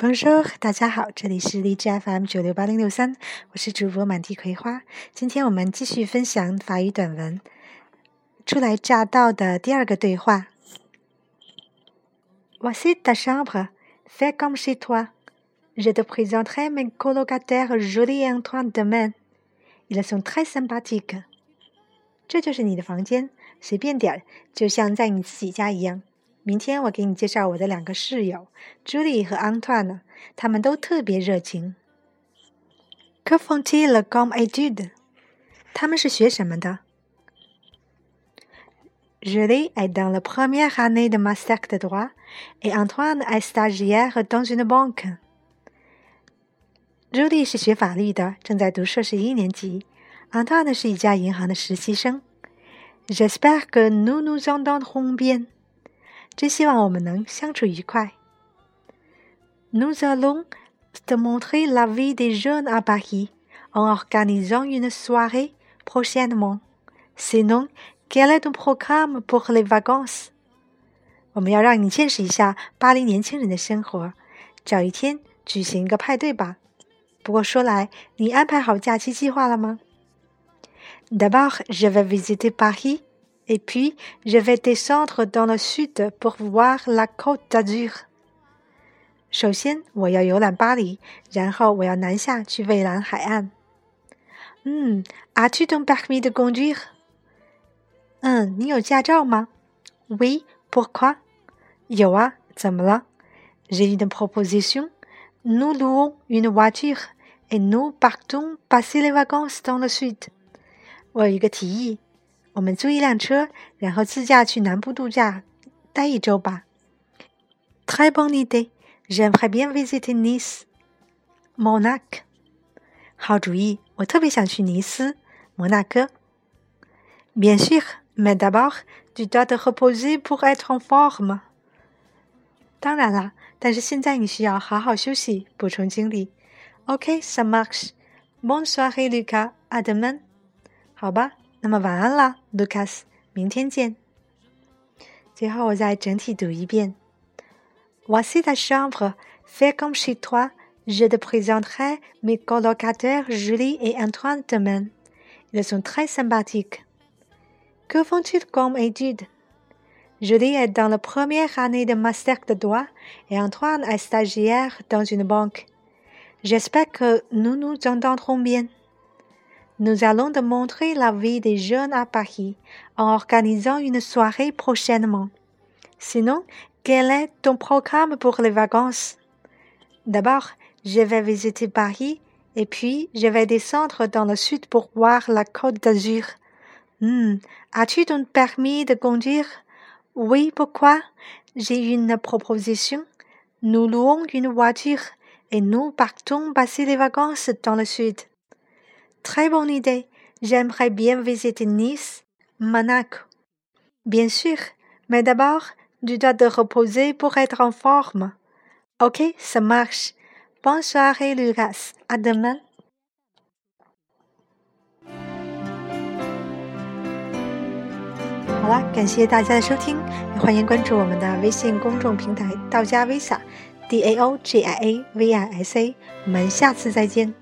Bonjour，大家好，这里是荔枝 FM 九六八零六三，我是主播满地葵花。今天我们继续分享法语短文。初来乍到的第二个对话。Voici ta chambre, fais comme chez toi. Je te présenterai mes colocataires Julie et Antoine demain. Ils sont très sympathiques. 这就是你的房间，随便点儿，就像在你自己家一样。明天我给你介绍我的两个室友，Julie 和 Antoine，他们都特别热情。Que font-ils comme études？他们是学什么的？Julie est dans la première année de master de droit et Antoine est stagiaire dans une banque。Julie 是学法律的，正在读硕士一年级。Antoine 是一家银行的实习生。J'espère que nous nous entendons bien。真希望我们能相处愉快。Nous allons te montrer la vie des jeunes à Paris en organisant une soirée prochainement. Sinon, quel est ton programme pour les vacances? 我们要让你见识一下巴黎年轻人的生活，找一天举行一个派对吧。不过说来，你安排好假期计划了吗？D'abord, je vais visiter Paris. Et puis, je vais descendre dans le sud pour voir la Côte d'Azur. 首先，我要游览巴黎，然后我要南下去蔚蓝海岸。嗯，As-tu ton permis de conduire？嗯，你有驾照吗？Oui, pourquoi？有啊，怎么了？J'ai une proposition. Nous louons une voiture et nous partons passer les vacances dans le sud. 我有一个提议。 我们租一辆车，然后自驾去南部度假，待一周吧。Très bonne idée. J'aimerais bien visiter Nice, Monaco. 好主意，我特别想去尼斯、摩纳哥。Bien sûr, mais d'abord, tu dois te reposer pour être en forme. 当然啦，但是现在你需要好好休息，补充精力。OK, ça marche. Bonsoir, Lucas. À demain. 好吧。那么晚安啦，Lucas，明天见。最后我再整体读一遍。Voici ta chambre, fais comme chez toi. Je te présenterai mes colocataires Julie et Antoine demain. Ils sont très sympathiques. Que font-ils comme études Julie est dans la première année de master de droit et Antoine est stagiaire dans une banque. J'espère que nous nous entendrons bien. Nous allons te montrer la vie des jeunes à Paris en organisant une soirée prochainement. Sinon, quel est ton programme pour les vacances? D'abord, je vais visiter Paris et puis je vais descendre dans le sud pour voir la côte d'Azur. Hmm, as-tu ton permis de conduire? Oui, pourquoi? J'ai une proposition. Nous louons une voiture et nous partons passer les vacances dans le sud Très bonne idée. J'aimerais bien visiter Nice, Monaco. Bien sûr, mais d'abord, tu dois te reposer pour être en forme. Ok, ça marche. Bonne soirée, Lucas. À demain. 好了，感谢大家的收听，也欢迎关注我们的微信公众平台“道家 Visa”，D A O G I A V I S A。我们下次再见。